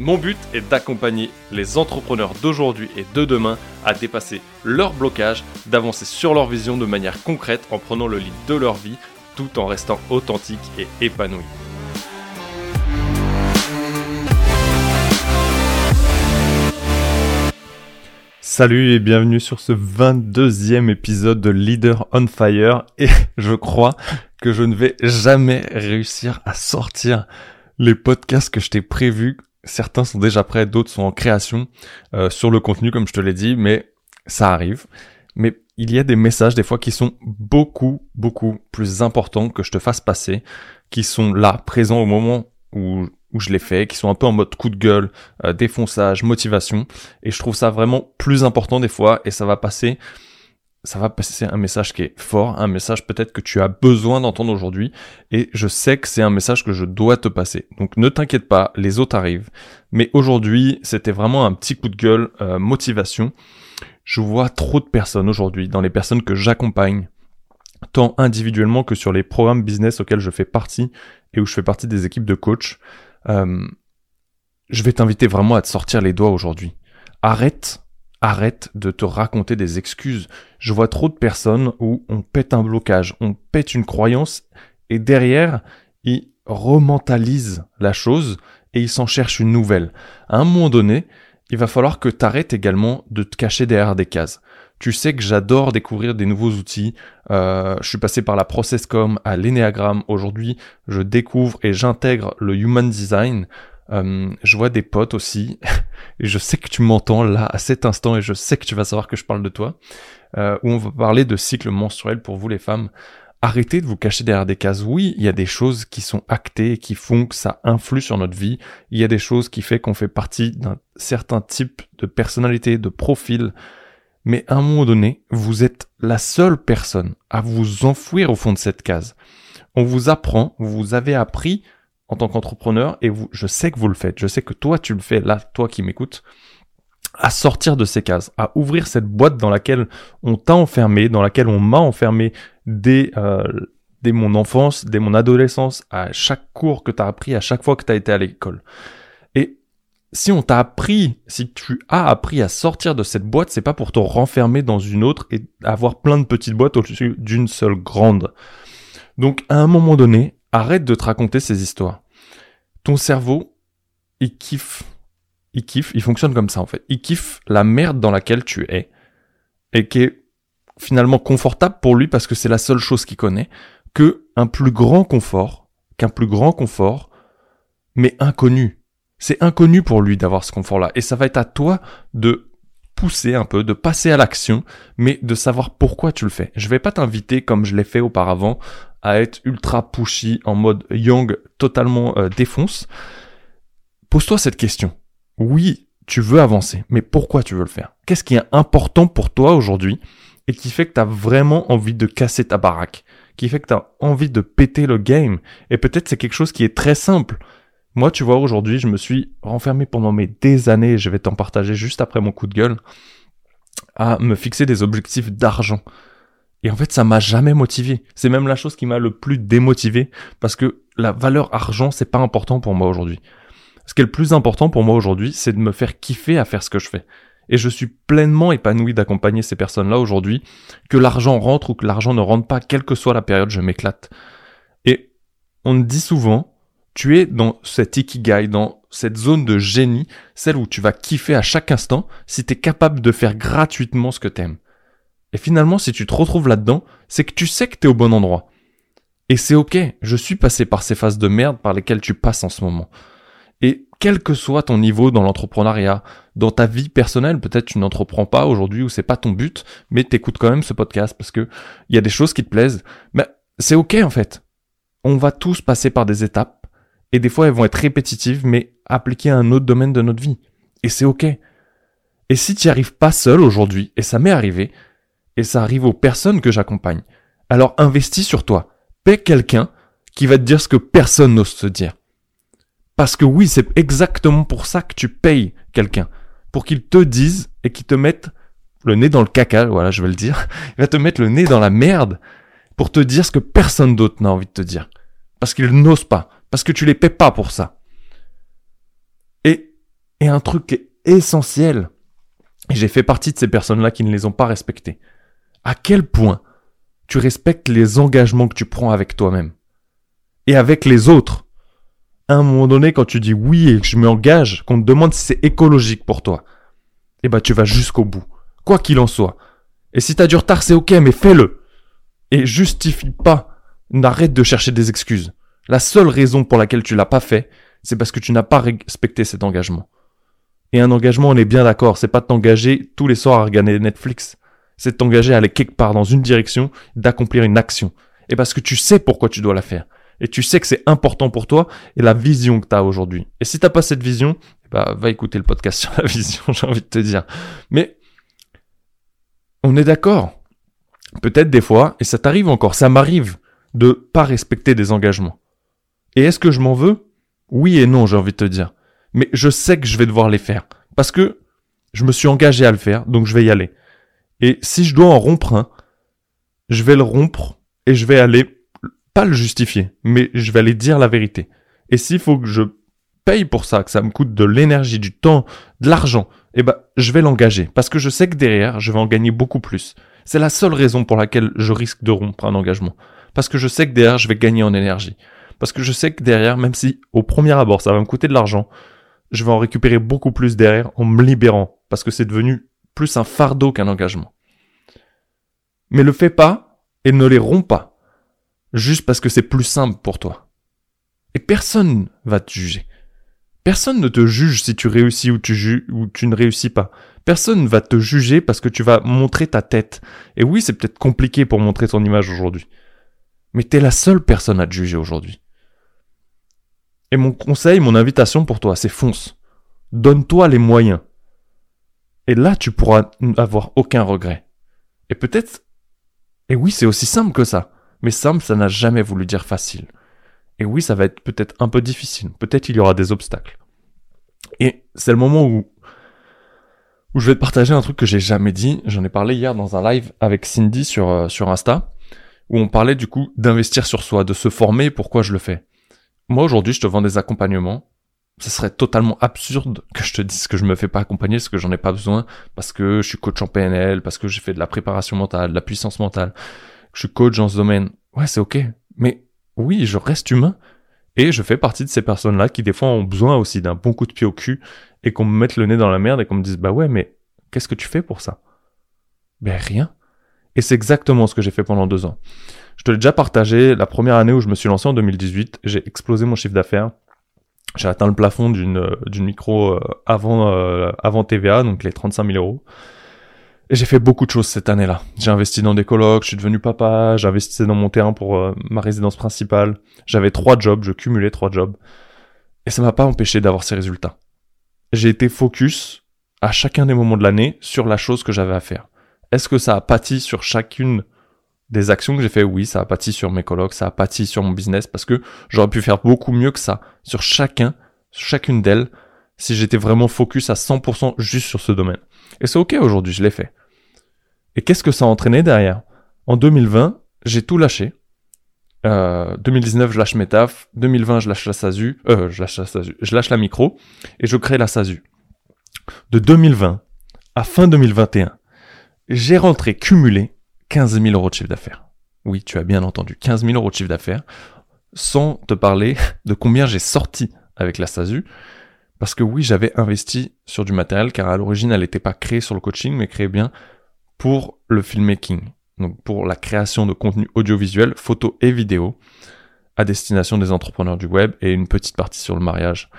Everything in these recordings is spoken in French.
Mon but est d'accompagner les entrepreneurs d'aujourd'hui et de demain à dépasser leurs blocages, d'avancer sur leur vision de manière concrète en prenant le lead de leur vie tout en restant authentique et épanoui. Salut et bienvenue sur ce 22e épisode de Leader on Fire et je crois que je ne vais jamais réussir à sortir les podcasts que je t'ai prévus certains sont déjà prêts, d'autres sont en création euh, sur le contenu, comme je te l'ai dit, mais ça arrive. Mais il y a des messages des fois qui sont beaucoup, beaucoup plus importants que je te fasse passer, qui sont là, présents au moment où, où je les fais, qui sont un peu en mode coup de gueule, euh, défonçage, motivation. Et je trouve ça vraiment plus important des fois, et ça va passer ça va passer un message qui est fort, un message peut-être que tu as besoin d'entendre aujourd'hui, et je sais que c'est un message que je dois te passer. Donc ne t'inquiète pas, les autres arrivent. Mais aujourd'hui, c'était vraiment un petit coup de gueule, euh, motivation. Je vois trop de personnes aujourd'hui, dans les personnes que j'accompagne, tant individuellement que sur les programmes business auxquels je fais partie et où je fais partie des équipes de coach. Euh, je vais t'inviter vraiment à te sortir les doigts aujourd'hui. Arrête Arrête de te raconter des excuses. Je vois trop de personnes où on pète un blocage, on pète une croyance et derrière, ils rementalisent la chose et ils s'en cherchent une nouvelle. À un moment donné, il va falloir que tu également de te cacher derrière des cases. Tu sais que j'adore découvrir des nouveaux outils. Euh, je suis passé par la ProcessCom à l'Enneagram. Aujourd'hui, je découvre et j'intègre le Human Design. Euh, je vois des potes aussi, et je sais que tu m'entends là à cet instant, et je sais que tu vas savoir que je parle de toi, euh, où on va parler de cycle menstruel pour vous les femmes. Arrêtez de vous cacher derrière des cases. Oui, il y a des choses qui sont actées et qui font que ça influe sur notre vie. Il y a des choses qui font qu'on fait partie d'un certain type de personnalité, de profil. Mais à un moment donné, vous êtes la seule personne à vous enfouir au fond de cette case. On vous apprend, vous avez appris en tant qu'entrepreneur, et vous, je sais que vous le faites, je sais que toi tu le fais là, toi qui m'écoutes, à sortir de ces cases, à ouvrir cette boîte dans laquelle on t'a enfermé, dans laquelle on m'a enfermé dès, euh, dès mon enfance, dès mon adolescence, à chaque cours que tu as appris, à chaque fois que tu as été à l'école. Et si on t'a appris, si tu as appris à sortir de cette boîte, c'est pas pour te renfermer dans une autre et avoir plein de petites boîtes au-dessus d'une seule grande. Donc à un moment donné, arrête de te raconter ces histoires. Ton cerveau, il kiffe. Il kiffe, il fonctionne comme ça en fait. Il kiffe la merde dans laquelle tu es et qui est finalement confortable pour lui parce que c'est la seule chose qu'il connaît, que un plus grand confort, qu'un plus grand confort, mais inconnu. C'est inconnu pour lui d'avoir ce confort-là. Et ça va être à toi de pousser un peu, de passer à l'action, mais de savoir pourquoi tu le fais. Je vais pas t'inviter comme je l'ai fait auparavant à être ultra pushy en mode young totalement euh, défonce. Pose-toi cette question. Oui, tu veux avancer, mais pourquoi tu veux le faire? Qu'est-ce qui est important pour toi aujourd'hui et qui fait que tu as vraiment envie de casser ta baraque, qui fait que tu as envie de péter le game? Et peut-être c'est quelque chose qui est très simple. Moi, tu vois, aujourd'hui, je me suis renfermé pendant mes des années, je vais t'en partager juste après mon coup de gueule, à me fixer des objectifs d'argent. Et en fait, ça m'a jamais motivé. C'est même la chose qui m'a le plus démotivé parce que la valeur argent, c'est pas important pour moi aujourd'hui. Ce qui est le plus important pour moi aujourd'hui, c'est de me faire kiffer à faire ce que je fais. Et je suis pleinement épanoui d'accompagner ces personnes-là aujourd'hui, que l'argent rentre ou que l'argent ne rentre pas, quelle que soit la période, je m'éclate. Et on me dit souvent, tu es dans cet ikigai, dans cette zone de génie, celle où tu vas kiffer à chaque instant si tu es capable de faire gratuitement ce que t'aimes. Et finalement, si tu te retrouves là-dedans, c'est que tu sais que t'es au bon endroit. Et c'est ok, je suis passé par ces phases de merde par lesquelles tu passes en ce moment. Et quel que soit ton niveau dans l'entrepreneuriat, dans ta vie personnelle, peut-être tu n'entreprends pas aujourd'hui ou c'est pas ton but, mais t'écoutes quand même ce podcast parce que il y a des choses qui te plaisent. Mais c'est ok en fait. On va tous passer par des étapes et des fois elles vont être répétitives mais appliquées à un autre domaine de notre vie. Et c'est ok. Et si tu n'y arrives pas seul aujourd'hui, et ça m'est arrivé, Et ça arrive aux personnes que j'accompagne. Alors investis sur toi. Paie quelqu'un qui va te dire ce que personne n'ose te dire. Parce que oui, c'est exactement pour ça que tu payes quelqu'un. Pour qu'il te dise et qu'il te mette le nez dans le caca, voilà, je vais le dire. Il va te mettre le nez dans la merde pour te dire ce que personne d'autre n'a envie de te dire. Parce qu'ils n'osent pas. Parce que tu les paies pas pour ça. Et, et un truc est essentiel, et j'ai fait partie de ces personnes-là qui ne les ont pas respectés. À quel point tu respectes les engagements que tu prends avec toi-même et avec les autres? À un moment donné, quand tu dis oui et que je m'engage, qu'on te demande si c'est écologique pour toi, eh ben tu vas jusqu'au bout, quoi qu'il en soit. Et si t'as du retard, c'est ok, mais fais-le. Et justifie pas. N'arrête de chercher des excuses. La seule raison pour laquelle tu l'as pas fait, c'est parce que tu n'as pas respecté cet engagement. Et un engagement, on est bien d'accord, c'est pas de t'engager tous les soirs à regarder Netflix. C'est de t'engager à aller quelque part dans une direction, d'accomplir une action. Et parce que tu sais pourquoi tu dois la faire. Et tu sais que c'est important pour toi et la vision que tu as aujourd'hui. Et si t'as pas cette vision, bah, va écouter le podcast sur la vision, j'ai envie de te dire. Mais, on est d'accord. Peut-être des fois, et ça t'arrive encore, ça m'arrive de pas respecter des engagements. Et est-ce que je m'en veux? Oui et non, j'ai envie de te dire mais je sais que je vais devoir les faire. Parce que je me suis engagé à le faire, donc je vais y aller. Et si je dois en rompre un, je vais le rompre et je vais aller, pas le justifier, mais je vais aller dire la vérité. Et s'il faut que je paye pour ça, que ça me coûte de l'énergie, du temps, de l'argent, eh ben, je vais l'engager. Parce que je sais que derrière, je vais en gagner beaucoup plus. C'est la seule raison pour laquelle je risque de rompre un engagement. Parce que je sais que derrière, je vais gagner en énergie. Parce que je sais que derrière, même si au premier abord, ça va me coûter de l'argent, je vais en récupérer beaucoup plus derrière en me libérant, parce que c'est devenu plus un fardeau qu'un engagement. Mais le fais pas et ne les romps pas, juste parce que c'est plus simple pour toi. Et personne va te juger. Personne ne te juge si tu réussis ou tu, ou tu ne réussis pas. Personne va te juger parce que tu vas montrer ta tête. Et oui, c'est peut-être compliqué pour montrer ton image aujourd'hui. Mais t'es la seule personne à te juger aujourd'hui. Et mon conseil, mon invitation pour toi, c'est fonce. Donne-toi les moyens. Et là, tu pourras avoir aucun regret. Et peut-être, et oui, c'est aussi simple que ça. Mais simple, ça n'a jamais voulu dire facile. Et oui, ça va être peut-être un peu difficile. Peut-être il y aura des obstacles. Et c'est le moment où, où je vais te partager un truc que j'ai jamais dit. J'en ai parlé hier dans un live avec Cindy sur, euh, sur Insta, où on parlait du coup d'investir sur soi, de se former, pourquoi je le fais? Moi aujourd'hui, je te vends des accompagnements. Ce serait totalement absurde que je te dise que je me fais pas accompagner parce que j'en ai pas besoin, parce que je suis coach en PNL, parce que j'ai fait de la préparation mentale, de la puissance mentale, je suis coach dans ce domaine. Ouais, c'est ok. Mais oui, je reste humain et je fais partie de ces personnes-là qui des fois ont besoin aussi d'un bon coup de pied au cul et qu'on me mette le nez dans la merde et qu'on me dise bah ouais, mais qu'est-ce que tu fais pour ça? Ben rien. Et c'est exactement ce que j'ai fait pendant deux ans. Je te l'ai déjà partagé, la première année où je me suis lancé en 2018, j'ai explosé mon chiffre d'affaires. J'ai atteint le plafond d'une d'une micro euh, avant euh, avant TVA, donc les 35 000 euros. Et j'ai fait beaucoup de choses cette année-là. J'ai investi dans des colocs, je suis devenu papa, investi dans mon terrain pour euh, ma résidence principale. J'avais trois jobs, je cumulais trois jobs. Et ça m'a pas empêché d'avoir ces résultats. J'ai été focus à chacun des moments de l'année sur la chose que j'avais à faire. Est-ce que ça a pâti sur chacune des actions que j'ai fait, oui, ça a pâti sur mes colocs, ça a pâti sur mon business parce que j'aurais pu faire beaucoup mieux que ça sur chacun, chacune d'elles, si j'étais vraiment focus à 100% juste sur ce domaine. Et c'est ok aujourd'hui, je l'ai fait. Et qu'est-ce que ça a entraîné derrière? En 2020, j'ai tout lâché. Euh, 2019, je lâche mes tafs. 2020, je lâche la SASU. Euh, je lâche la SASU. Je lâche la micro et je crée la SASU. De 2020 à fin 2021, j'ai rentré cumulé 15 000 euros de chiffre d'affaires. Oui, tu as bien entendu, 15 000 euros de chiffre d'affaires, sans te parler de combien j'ai sorti avec la SASU, parce que oui, j'avais investi sur du matériel, car à l'origine, elle n'était pas créée sur le coaching, mais créée bien pour le filmmaking, donc pour la création de contenu audiovisuel, photo et vidéo, à destination des entrepreneurs du web, et une petite partie sur le mariage.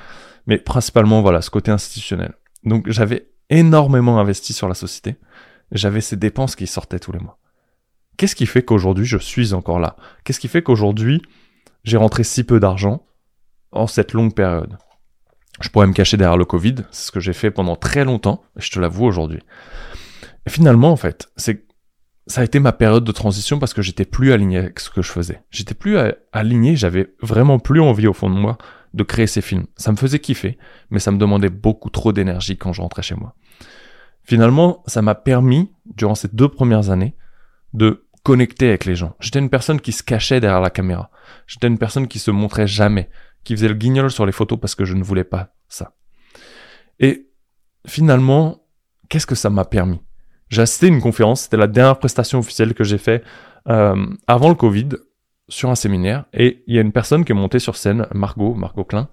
Mais principalement, voilà, ce côté institutionnel. Donc j'avais énormément investi sur la société, j'avais ces dépenses qui sortaient tous les mois. Qu'est-ce qui fait qu'aujourd'hui je suis encore là? Qu'est-ce qui fait qu'aujourd'hui j'ai rentré si peu d'argent en cette longue période? Je pourrais me cacher derrière le Covid, c'est ce que j'ai fait pendant très longtemps, et je te l'avoue aujourd'hui. Finalement, en fait, c'est ça a été ma période de transition parce que j'étais plus aligné avec ce que je faisais. J'étais plus aligné, j'avais vraiment plus envie au fond de moi de créer ces films. Ça me faisait kiffer, mais ça me demandait beaucoup trop d'énergie quand je rentrais chez moi. Finalement, ça m'a permis, durant ces deux premières années, de connecter avec les gens. J'étais une personne qui se cachait derrière la caméra. J'étais une personne qui se montrait jamais, qui faisait le guignol sur les photos parce que je ne voulais pas ça. Et finalement, qu'est-ce que ça m'a permis? J'ai assisté une conférence, c'était la dernière prestation officielle que j'ai fait euh, avant le Covid sur un séminaire et il y a une personne qui est montée sur scène, Margot, Margot Klein,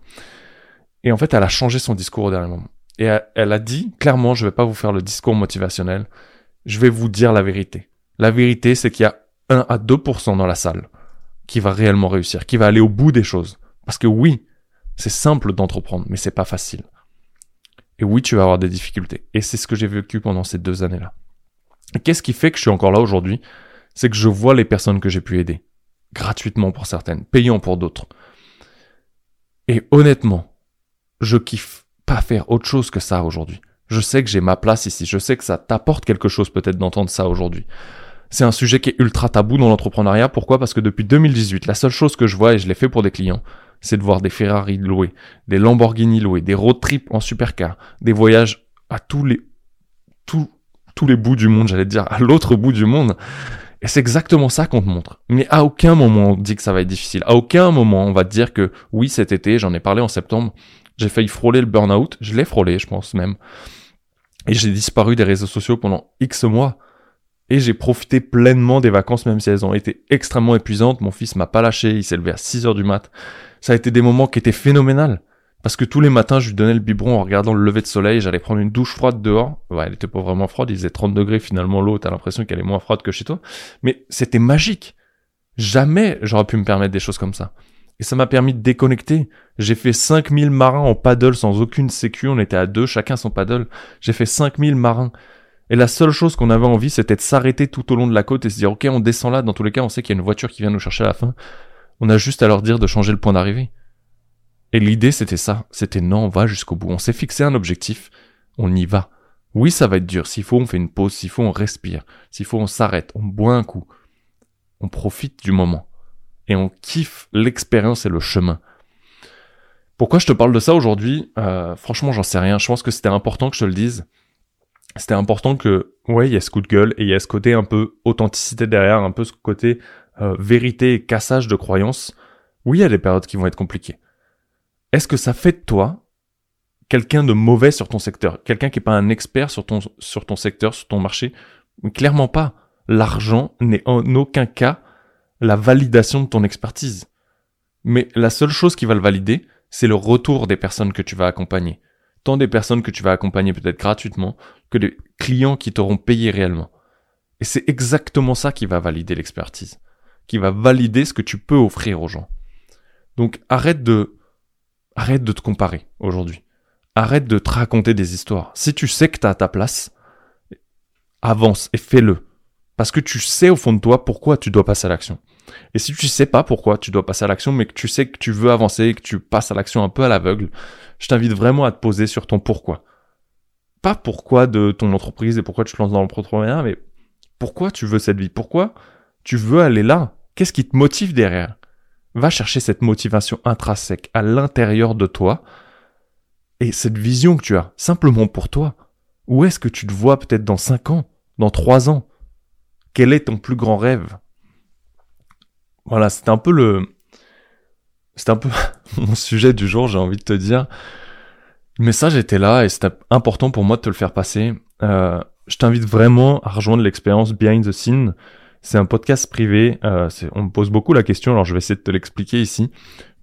et en fait elle a changé son discours au dernier moment. Et elle, a dit clairement, je vais pas vous faire le discours motivationnel, je vais vous dire la vérité. La vérité, c'est qu'il y a 1 à 2% dans la salle qui va réellement réussir, qui va aller au bout des choses. Parce que oui, c'est simple d'entreprendre, mais c'est pas facile. Et oui, tu vas avoir des difficultés. Et c'est ce que j'ai vécu pendant ces deux années-là. Qu'est-ce qui fait que je suis encore là aujourd'hui? C'est que je vois les personnes que j'ai pu aider gratuitement pour certaines, payant pour d'autres. Et honnêtement, je kiffe pas faire autre chose que ça aujourd'hui. Je sais que j'ai ma place ici, je sais que ça t'apporte quelque chose peut-être d'entendre ça aujourd'hui. C'est un sujet qui est ultra tabou dans l'entrepreneuriat. Pourquoi? Parce que depuis 2018, la seule chose que je vois, et je l'ai fait pour des clients, c'est de voir des Ferrari loués, des Lamborghini loués, des road trips en supercar, des voyages à tous les, tous, tous les bouts du monde, j'allais dire, à l'autre bout du monde. Et c'est exactement ça qu'on te montre. Mais à aucun moment on dit que ça va être difficile. À aucun moment on va te dire que oui, cet été, j'en ai parlé en septembre, j'ai failli frôler le burn-out. Je l'ai frôlé, je pense même. Et j'ai disparu des réseaux sociaux pendant X mois. Et j'ai profité pleinement des vacances, même si elles ont été extrêmement épuisantes. Mon fils m'a pas lâché, il s'est levé à 6 heures du mat. Ça a été des moments qui étaient phénoménales. Parce que tous les matins, je lui donnais le biberon en regardant le lever de soleil, j'allais prendre une douche froide dehors. Ouais, elle était pas vraiment froide, il faisait 30 degrés finalement l'eau, t'as l'impression qu'elle est moins froide que chez toi. Mais c'était magique. Jamais j'aurais pu me permettre des choses comme ça. Et ça m'a permis de déconnecter. J'ai fait 5000 marins en paddle sans aucune sécu, on était à deux, chacun son paddle. J'ai fait 5000 marins. Et la seule chose qu'on avait envie, c'était de s'arrêter tout au long de la côte et se dire, ok, on descend là, dans tous les cas, on sait qu'il y a une voiture qui vient nous chercher à la fin. On a juste à leur dire de changer le point d'arrivée. Et l'idée, c'était ça. C'était non, on va jusqu'au bout. On s'est fixé un objectif. On y va. Oui, ça va être dur. S'il faut, on fait une pause. S'il faut, on respire. S'il faut, on s'arrête. On boit un coup. On profite du moment. Et on kiffe l'expérience et le chemin. Pourquoi je te parle de ça aujourd'hui? Euh, Franchement, j'en sais rien. Je pense que c'était important que je te le dise. C'était important que, ouais, il y a ce coup de gueule et il y a ce côté un peu authenticité derrière, un peu ce côté euh, vérité et cassage de croyances. Oui, il y a des périodes qui vont être compliquées est-ce que ça fait de toi quelqu'un de mauvais sur ton secteur? Quelqu'un qui n'est pas un expert sur ton, sur ton secteur, sur ton marché? Clairement pas. L'argent n'est en aucun cas la validation de ton expertise. Mais la seule chose qui va le valider, c'est le retour des personnes que tu vas accompagner. Tant des personnes que tu vas accompagner peut-être gratuitement, que des clients qui t'auront payé réellement. Et c'est exactement ça qui va valider l'expertise. Qui va valider ce que tu peux offrir aux gens. Donc arrête de Arrête de te comparer aujourd'hui. Arrête de te raconter des histoires. Si tu sais que tu as ta place, avance et fais-le. Parce que tu sais au fond de toi pourquoi tu dois passer à l'action. Et si tu sais pas pourquoi tu dois passer à l'action, mais que tu sais que tu veux avancer et que tu passes à l'action un peu à l'aveugle, je t'invite vraiment à te poser sur ton pourquoi. Pas pourquoi de ton entreprise et pourquoi tu te lances dans l'entrepreneuriat, mais pourquoi tu veux cette vie? Pourquoi tu veux aller là? Qu'est-ce qui te motive derrière? Va chercher cette motivation intrinsèque à l'intérieur de toi et cette vision que tu as, simplement pour toi. Où est-ce que tu te vois peut-être dans 5 ans, dans 3 ans? Quel est ton plus grand rêve? Voilà, c'est un peu le... C'est un peu mon sujet du jour, j'ai envie de te dire. Le message était là et c'était important pour moi de te le faire passer. Euh, je t'invite vraiment à rejoindre l'expérience Behind the Scene. C'est un podcast privé. Euh, on me pose beaucoup la question, alors je vais essayer de te l'expliquer ici.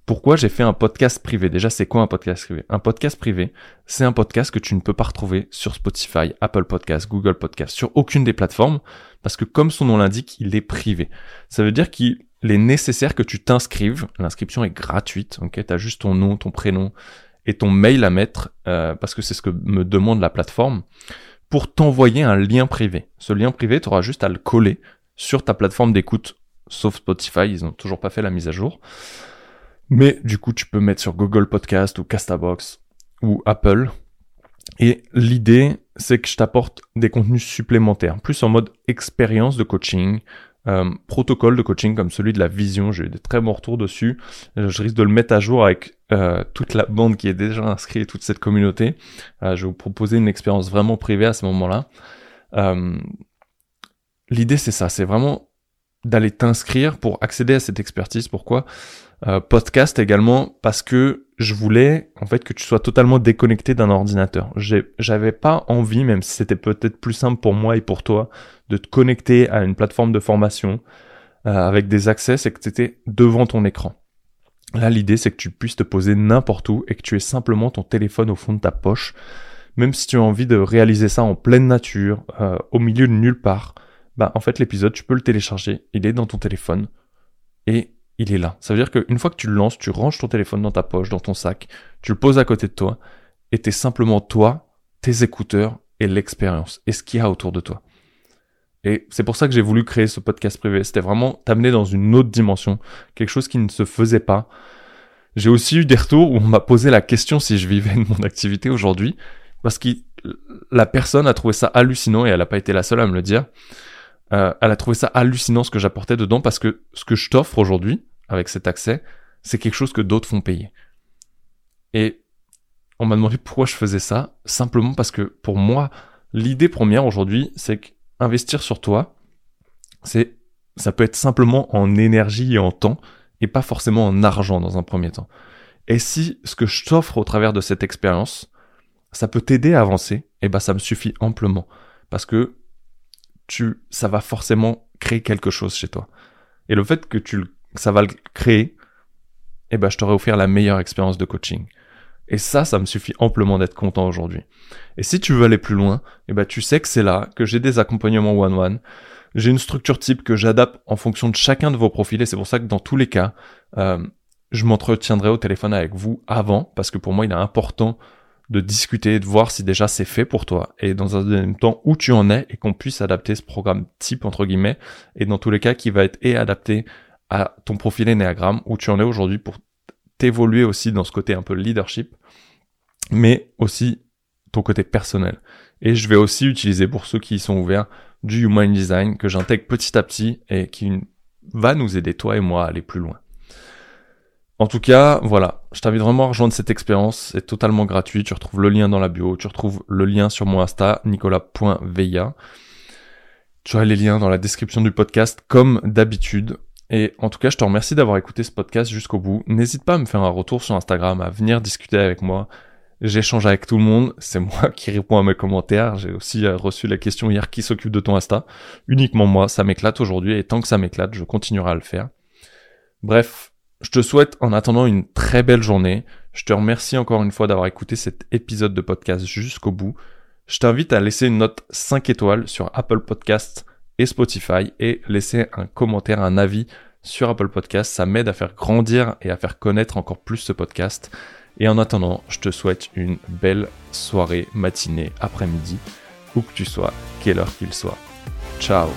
Pourquoi j'ai fait un podcast privé Déjà, c'est quoi un podcast privé? Un podcast privé, c'est un podcast que tu ne peux pas retrouver sur Spotify, Apple Podcast, Google Podcast, sur aucune des plateformes, parce que comme son nom l'indique, il est privé. Ça veut dire qu'il est nécessaire que tu t'inscrives. L'inscription est gratuite, ok? Tu as juste ton nom, ton prénom et ton mail à mettre, euh, parce que c'est ce que me demande la plateforme, pour t'envoyer un lien privé. Ce lien privé, tu auras juste à le coller sur ta plateforme d'écoute, sauf Spotify, ils n'ont toujours pas fait la mise à jour. Mais du coup, tu peux mettre sur Google Podcast ou Castabox ou Apple. Et l'idée, c'est que je t'apporte des contenus supplémentaires, plus en mode expérience de coaching, euh, protocole de coaching comme celui de la vision. J'ai eu des très bons retours dessus. Je risque de le mettre à jour avec euh, toute la bande qui est déjà inscrite, toute cette communauté. Euh, je vais vous proposer une expérience vraiment privée à ce moment-là. L'idée c'est ça, c'est vraiment d'aller t'inscrire pour accéder à cette expertise. Pourquoi? Euh, Podcast également parce que je voulais en fait que tu sois totalement déconnecté d'un ordinateur. J'avais pas envie, même si c'était peut-être plus simple pour moi et pour toi, de te connecter à une plateforme de formation euh, avec des accès, c'est que tu étais devant ton écran. Là, l'idée, c'est que tu puisses te poser n'importe où et que tu aies simplement ton téléphone au fond de ta poche. Même si tu as envie de réaliser ça en pleine nature, euh, au milieu de nulle part, bah en fait l'épisode, tu peux le télécharger, il est dans ton téléphone et il est là. Ça veut dire qu'une fois que tu le lances, tu ranges ton téléphone dans ta poche, dans ton sac, tu le poses à côté de toi et t'es simplement toi, tes écouteurs et l'expérience et ce qu'il y a autour de toi. Et c'est pour ça que j'ai voulu créer ce podcast privé. C'était vraiment t'amener dans une autre dimension, quelque chose qui ne se faisait pas. J'ai aussi eu des retours où on m'a posé la question si je vivais de mon activité aujourd'hui, parce que la personne a trouvé ça hallucinant et elle n'a pas été la seule à me le dire. Euh, elle a trouvé ça hallucinant ce que j'apportais dedans parce que ce que je t'offre aujourd'hui avec cet accès, c'est quelque chose que d'autres font payer. Et on m'a demandé pourquoi je faisais ça, simplement parce que pour moi, l'idée première aujourd'hui, c'est qu'investir sur toi, c'est ça peut être simplement en énergie et en temps et pas forcément en argent dans un premier temps. Et si ce que je t'offre au travers de cette expérience, ça peut t'aider à avancer, et eh ben ça me suffit amplement parce que tu, ça va forcément créer quelque chose chez toi. Et le fait que tu, ça va le créer, eh ben, je t'aurais offert la meilleure expérience de coaching. Et ça, ça me suffit amplement d'être content aujourd'hui. Et si tu veux aller plus loin, eh ben, tu sais que c'est là que j'ai des accompagnements one-one. J'ai une structure type que j'adapte en fonction de chacun de vos profils et c'est pour ça que dans tous les cas, euh, je m'entretiendrai au téléphone avec vous avant parce que pour moi, il est important de discuter, de voir si déjà c'est fait pour toi et dans un deuxième temps où tu en es et qu'on puisse adapter ce programme type entre guillemets et dans tous les cas qui va être et adapté à ton profil Enneagram où tu en es aujourd'hui pour t'évoluer aussi dans ce côté un peu leadership mais aussi ton côté personnel. Et je vais aussi utiliser pour ceux qui sont ouverts du Human Design que j'intègre petit à petit et qui va nous aider toi et moi à aller plus loin. En tout cas, voilà, je t'invite vraiment à rejoindre cette expérience, c'est totalement gratuit, tu retrouves le lien dans la bio, tu retrouves le lien sur mon Insta, nicolas.veilla. Tu as les liens dans la description du podcast comme d'habitude. Et en tout cas, je te remercie d'avoir écouté ce podcast jusqu'au bout. N'hésite pas à me faire un retour sur Instagram, à venir discuter avec moi. J'échange avec tout le monde, c'est moi qui réponds à mes commentaires. J'ai aussi euh, reçu la question hier qui s'occupe de ton Insta? Uniquement moi, ça m'éclate aujourd'hui et tant que ça m'éclate, je continuerai à le faire. Bref, je te souhaite en attendant une très belle journée. Je te remercie encore une fois d'avoir écouté cet épisode de podcast jusqu'au bout. Je t'invite à laisser une note 5 étoiles sur Apple Podcasts et Spotify et laisser un commentaire, un avis sur Apple Podcasts. Ça m'aide à faire grandir et à faire connaître encore plus ce podcast. Et en attendant, je te souhaite une belle soirée, matinée, après-midi, où que tu sois, quelle heure qu'il soit. Ciao